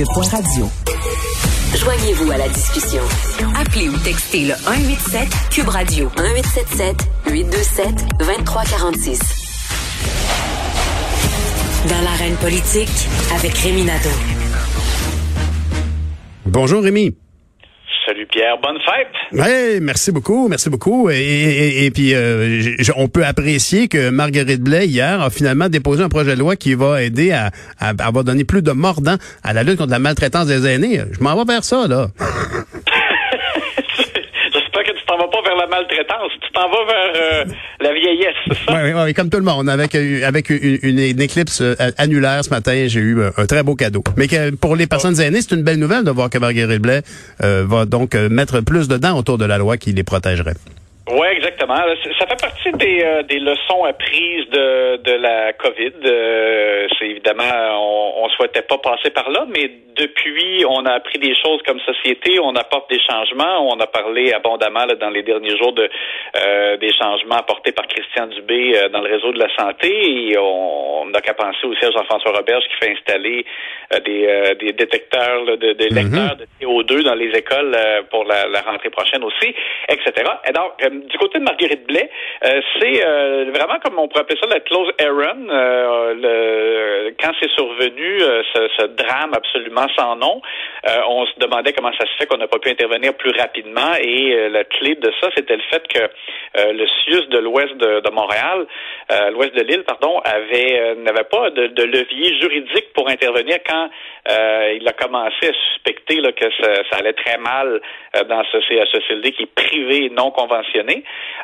cube.radio. Joignez-vous à la discussion. Appelez ou textez le 187 Cube Radio 1877 827 2346. Dans l'arène politique avec Rémi Nadeau. Bonjour Rémi. Pierre, bonne fête. Oui, merci beaucoup, merci beaucoup. Et, puis, euh, on peut apprécier que Marguerite Blais, hier, a finalement déposé un projet de loi qui va aider à, à, à donner plus de mordant à la lutte contre la maltraitance des aînés. Je m'en vais vers ça, là. t'en vas pas vers la maltraitance, tu t'en vas vers euh, la vieillesse, c'est ça? Oui, oui, comme tout le monde. Avec, euh, avec une, une, éclipse euh, annulaire ce matin, j'ai eu un, très beau cadeau. Mais que pour les personnes aînées, c'est une belle nouvelle de voir que Marguerite Blais va donc mettre plus de dents autour de la loi qui les protégerait. Oui, exactement. Ça fait partie des, euh, des leçons apprises de, de la COVID. Euh, c'est évidemment, on, on souhaitait pas passer par là, mais depuis, on a appris des choses comme société, on apporte des changements. On a parlé abondamment dans les derniers jours de euh, des changements apportés par Christian Dubé dans le réseau de la santé. Et on n'a qu'à penser aussi à Jean-François Roberge qui fait installer des, des détecteurs de, de mm-hmm. lecteurs de CO2 dans les écoles pour la, la rentrée prochaine aussi, etc. Et donc, du côté de Marguerite Blais, euh, c'est euh, vraiment comme on pourrait appeler ça la close errand. Euh, quand c'est survenu ce, drame absolument sans nom, on se demandait comment ça se fait qu'on n'a pas pu intervenir plus rapidement et la clé de ça, c'était le fait que le CIUS de l'ouest de, Montréal, l'ouest de l'île, pardon, avait n'avait pas de, levier juridique pour intervenir quand il a commencé à suspecter que ça, allait très mal dans ce CHSLD qui est privé non conventionné.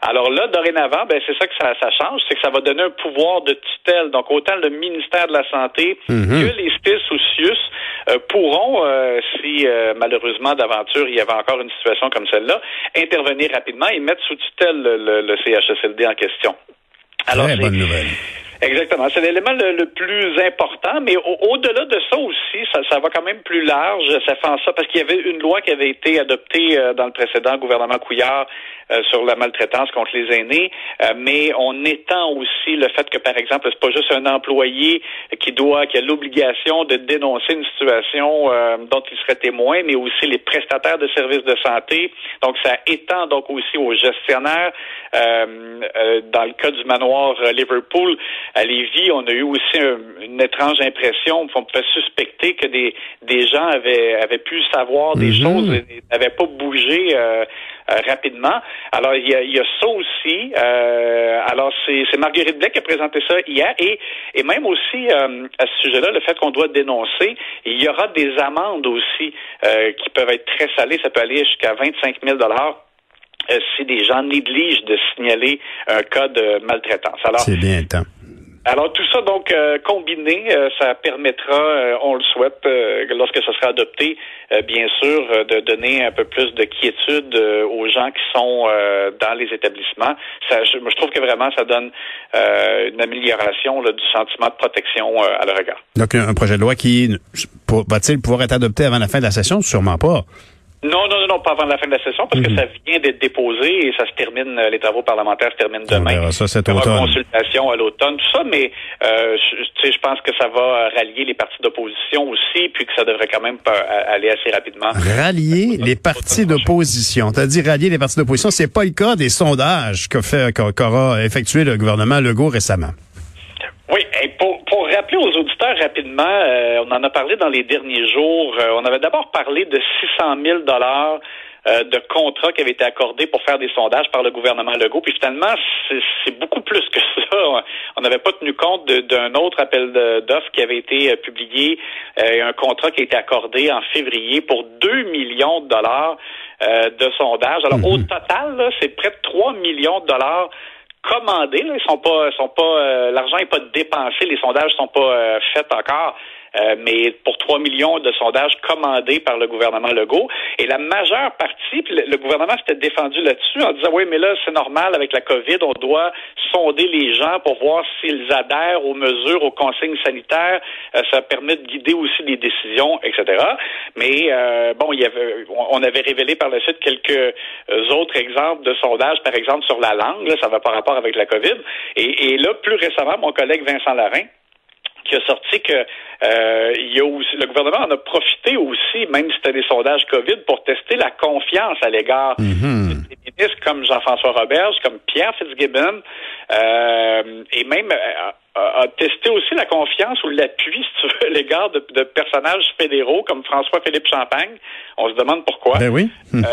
Alors là, dorénavant, ben, c'est ça que ça, change, c'est que ça va donner un pouvoir de tutelle. Donc, autant le ministère de la Santé mhm. que les SPIS ou CIUS euh, pourront, euh, si euh, malheureusement d'aventure il y avait encore une situation comme celle-là, intervenir rapidement et mettre sous tutelle le, CHSLD en question. Alors, Très bonne nouvelle. Exactement. C'est l'élément le, plus important, mais au-delà de ça aussi, ça, ça, va quand même plus large. Ça fait en ça parce qu'il y avait une loi qui avait été adoptée dans le précédent gouvernement Couillard euh, sur la maltraitance contre les aînés, euh, mais on étend aussi le fait que, par exemple, c'est pas juste un employé qui doit, qui a l'obligation de dénoncer une situation euh, dont il serait témoin, mais aussi les prestataires de services de santé. Donc, ça étend donc aussi aux gestionnaires. dans le cas du manoir Liverpool à Lévis, on a eu aussi une étrange impression. On peut suspecter que des, des gens avaient, avaient pu savoir des mhm. choses et n'avaient pas bougé euh, rapidement. Alors, il y a, il y a ça aussi. Euh, alors, c'est Marguerite Blais qui a présenté ça hier. Et, et même aussi, euh, à ce sujet-là, le fait qu'on doit dénoncer, il y aura des amendes aussi qui peuvent être très salées. Ça peut aller jusqu'à 25 000 si des gens négligent de signaler un cas de maltraitance. Alors, c'est bien temps. Alors tout ça donc euh, combiné, euh, ça permettra, euh, on le souhaite, lorsque ça sera adopté, bien sûr, de donner un peu plus de quiétude aux gens qui sont dans les établissements. Je, trouve que vraiment ça donne une amélioration du sentiment de protection à leur regard. Donc un projet de loi qui va-t-il pouvoir être adopté avant la fin de la session? Sûrement pas. Non, non, non, pas avant la fin de la session, parce que mhm. ça vient d'être déposé et ça se termine, euh, les travaux parlementaires se terminent demain. ça, c'est automne. consultation à l'automne, tout ça, mais euh, je, je pense que ça va rallier les partis d'opposition aussi, puis que ça devrait quand même aller assez rapidement. Rallier les partis d'opposition. T'as dit rallier les partis d'opposition, c'est pas le cas des sondages qu'a fait, qu'aura effectué le gouvernement Legault récemment. Oui, et pour, pour rappeler aux auditeurs rapidement, euh, on en a parlé dans les derniers jours. Euh, on avait d'abord parlé de 600 000 dollars euh, de contrats qui avaient été accordés pour faire des sondages par le gouvernement Legault. Puis finalement, c'est beaucoup plus que ça. On n'avait pas tenu compte d'un autre appel d'offres qui avait été publié, un contrat qui a été accordé en février pour 2 millions de dollars de sondages. Alors au mhm. total, c'est près de 3 millions de dollars commandés. Ils sont pas, sont pas, euh, l'argent n'est pas dépensé, les sondages sont pas euh, faits encore. Euh, mais pour 3 millions de sondages commandés par le gouvernement Legault. Et la majeure partie, puis le, gouvernement s'était défendu là-dessus en disant, oui, mais là, c'est normal avec la COVID, on doit sonder les gens pour voir s'ils adhèrent aux mesures, aux consignes sanitaires. Euh, ça permet de guider aussi les décisions, etc. Mais euh, bon, il y avait, on avait révélé par la suite quelques autres exemples de sondages, par exemple sur la langue. Là, ça va par rapport avec la COVID. Et, et là, plus récemment, mon collègue Vincent Larin qui a sorti que euh, il y a aussi, le gouvernement en a profité aussi, même si c'était des sondages COVID, pour tester la confiance à l'égard Mhm. des ministres comme Jean-François Roberge, comme Pierre Fitzgibbon, euh, et même euh, a, testé aussi la confiance ou l'appui, si tu veux, à l'égard de, de personnages fédéraux comme François-Philippe Champagne. On se demande pourquoi. Ben oui. Mhm.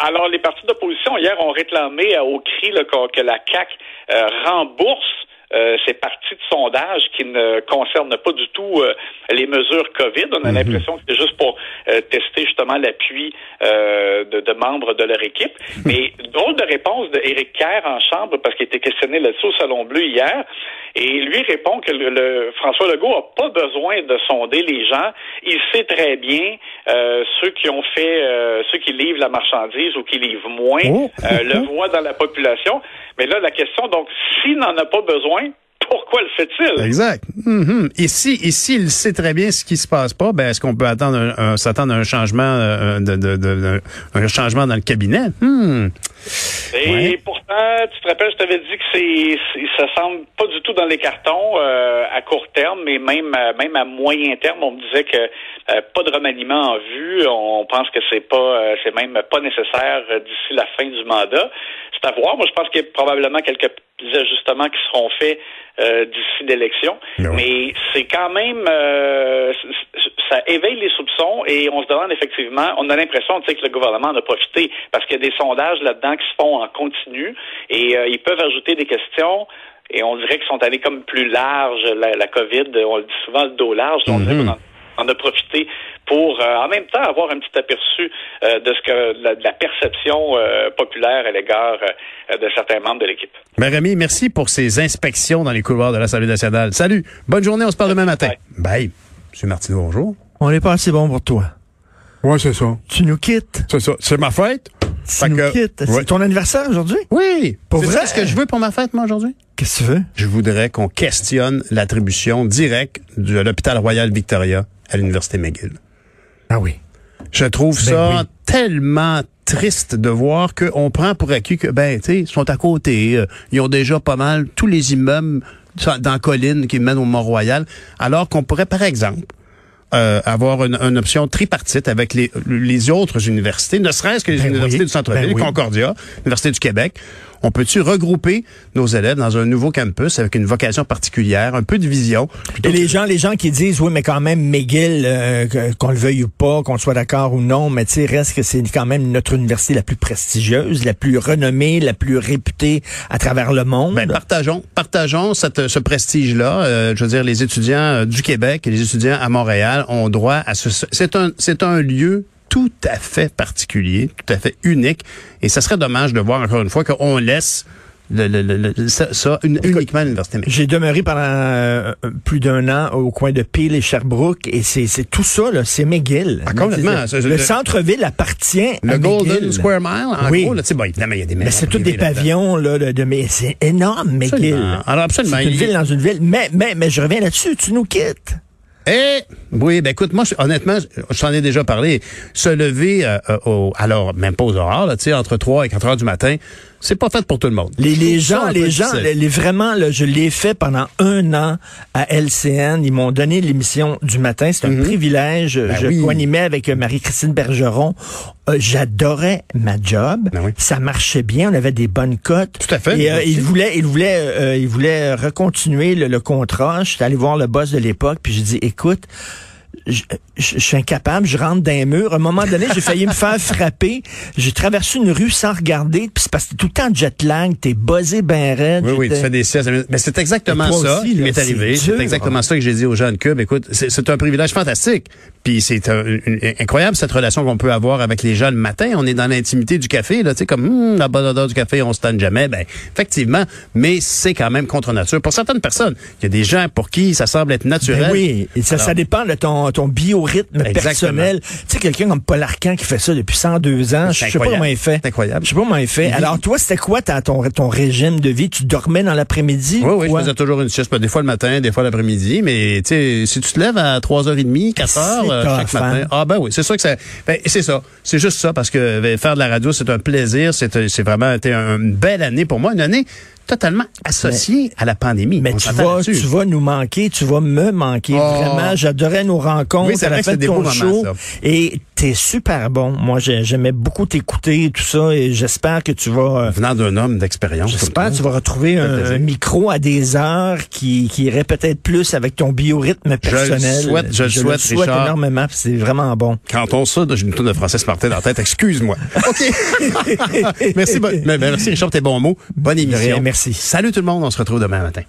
Alors, les partis d'opposition, hier, ont réclamé au cri là, que, la CAQ rembourse euh, ces parties de sondage qui ne concernent pas du tout euh, les mesures COVID. On a l'impression que c'est juste pour euh, tester justement l'appui euh, de, de membres de leur équipe. Mais drôle de réponse d'Éric Kerr en chambre parce qu'il était questionné là-dessus au Salon Bleu hier. Et lui répond que le, le- François Legault n'a pas besoin de sonder les gens. Il sait très bien euh, ceux qui ont fait, euh, ceux qui livrent la marchandise ou qui livrent moins, Oh. euh, le voient dans la population. Mais là, la question, donc, s'il n'en a pas besoin, pourquoi le fait-il? Exact. Et si, et s'il sait très bien ce qui se passe pas, ben est-ce qu'on peut attendre s'attendre à un changement, euh, de, de, de- de- un changement dans le cabinet? Hmm. Et Ouais. Pourtant, tu te rappelles, je t'avais dit que c'est, ça semble pas du tout dans les cartons euh, à court terme, mais même à, même à moyen terme, on me disait que euh, pas de remaniement en vue. On pense que c'est pas, euh, c'est même pas nécessaire euh, d'ici la fin du mandat. C'est à voir. Moi, je pense qu'il y a probablement quelques ajustements qui seront faits euh, d'ici l'élection, mais c'est quand même, euh, ça éveille les soupçons et on se demande effectivement, on a l'impression, tu sais, que le gouvernement en a profité parce qu'il y a des sondages là-dedans qui se font en continu et euh, ils peuvent ajouter des questions. Et on dirait qu'ils sont allés comme plus large, la, la COVID, on le dit souvent, le dos large. On dirait Mhm. en a profité pour, euh, en même temps, avoir un petit aperçu euh, de ce que la, de la perception euh, populaire à l'égard de certains membres de l'équipe. Ben Rémi, merci pour ces inspections dans les couloirs de l'Assemblée nationale. Salut. Bonne journée. On se parle demain matin. Bye. Monsieur Martineau, bonjour. On n'est pas assez bon pour toi. Ouais, c'est ça. Tu nous quittes. C'est ça. C'est ma fête. Tu Fait nous que- quittes. Ouais. C'est ton anniversaire aujourd'hui? Oui. Pour C'est vrai? ça ce que je veux pour ma fête, moi, aujourd'hui? Qu'est-ce que tu veux? Je voudrais qu'on questionne l'attribution directe de l'hôpital Royal Victoria à l'Université McGill. Ah oui. Je trouve Ben ça oui. tellement triste de voir qu'on prend pour acquis que, ben, tu sais, ils sont à côté, euh, ils ont déjà pas mal tous les immeubles dans la colline qui mènent au Mont-Royal, alors qu'on pourrait, par exemple, euh, avoir une, une option tripartite avec les, les autres universités, ne serait-ce que les Ben universités oui, du centre-ville, ben. Concordia, l'Université du Québec. On peut-tu regrouper nos élèves dans un nouveau campus avec une vocation particulière, un peu de vision? Et les gens, les gens qui disent, oui, mais quand même, McGill, euh, qu'on le veuille ou pas, qu'on soit d'accord ou non, mais tu sais, reste que c'est quand même notre université la plus prestigieuse, la plus renommée, la plus réputée à travers le monde. Ben, partageons, partageons cette, ce prestige-là. Euh, je veux dire, les étudiants euh, du Québec et les étudiants à Montréal ont droit à ce. C'est un, c'est un lieu tout à fait particulier, tout à fait unique, et ça serait dommage de voir encore une fois qu'on laisse le, le- le- le- ça, ça une- uniquement à l'université. J'ai demeuré pendant euh, plus d'un an au coin de Peel et Sherbrooke et c'est tout ça là, c'est McGill. Ah, complètement. Le, centre-ville appartient Le à Golden McGill. Square Mile, en Oui. gros, là, bon, évidemment, il y a des Mais c'est tous des pavillons là, de, de- mais c'est énorme McGill. Absolument. Alors, absolument. C'est une Il- ville dans une ville. Mais mais mais je reviens là-dessus. Tu nous quittes. Eh, oui, ben écoute, moi, honnêtement, je, t'en ai déjà parlé. Se lever, euh, euh, au, alors, même pas aux horaires, là, entre 3 et 4 heures du matin, c'est pas fait pour tout le monde. Les, les Je trouve ça gens, les gens, les, les- vraiment, là, je l'ai fait pendant un an à LCN. Ils m'ont donné l'émission du matin. C'est un privilège. je Mhm. Ben oui. co-animais avec euh, Marie-Christine Bergeron. Euh, J'adorais ma job. Ben oui. Ça marchait bien. On avait des bonnes cotes. Tout à fait. Et euh, il voulait, il voulait, euh, il voulait recontinuer le, le contrat. J'étais allé voir le boss de l'époque, puis j'ai dit, écoute, je, je- je suis incapable, je rentre dans un mur. À un moment donné, j'ai failli me faire frapper. J'ai traversé une rue sans regarder, puis c'est parce que tout le temps jet lag, t'es buzzé ben raide. Oui, oui, tu fais des siestes. Mais c'est exactement ça aussi, qui m'est arrivé. C'est exactement ça que j'ai dit aux gens de Cube. Écoute, c'est un privilège fantastique. Puis c'est incroyable cette relation qu'on peut avoir avec les gens le matin. On est dans l'intimité du café, là, tu sais, comme hum, la bonne odeur du café, on se tanne jamais. Ben, effectivement, mais c'est quand même contre nature. Pour certaines personnes, il y a des gens pour qui ça semble être naturel. Ben oui, ça, Alors- ça dépend de ton, ton biorhythme Exactement. personnel. Tu sais, quelqu'un comme Paul Arcan qui fait ça depuis 102 ans, je sais pas comment il fait. C'est incroyable. Je sais pas comment il fait. Alors, toi, c'était quoi ta- ton, ton régime de vie? Tu dormais dans l'après-midi? Oui, ou oui, je faisais toujours une sieste, des fois le matin, des fois l'après-midi, mais tu sais, si tu te lèves à 3h30, 4h, C'est ça t'as chaque matin. faire. Ah ben oui, c'est sûr que ça. Ben, c'est ça. C'est juste ça parce que ben, faire de la radio, c'est un plaisir. C'est c'est vraiment été une belle année pour moi, une année totalement associée à la pandémie. Mais tu vas, tu vas nous manquer, tu vas me manquer. Oh. Vraiment, j'adorais nos rencontres Oui, à la c'est de des ton show. ça. Et t'es super bon. Moi, j'ai- j'aimais beaucoup t'écouter et tout ça. Et j'espère que tu vas... euh, venant d'un homme d'expérience. J'espère que tu vas retrouver un, micro à des heures qui, qui irait peut-être plus avec ton biorhythme personnel. souhaite, je le souhaite, Richard. énormément, c'est vraiment bon. Quand on ça, j'ai une tonne de français Martin dans la tête. Excuse-moi. OK. merci, merci, Richard, tes bons mots. Bonne émission. rien, merci. Salut tout le monde. On se retrouve demain matin.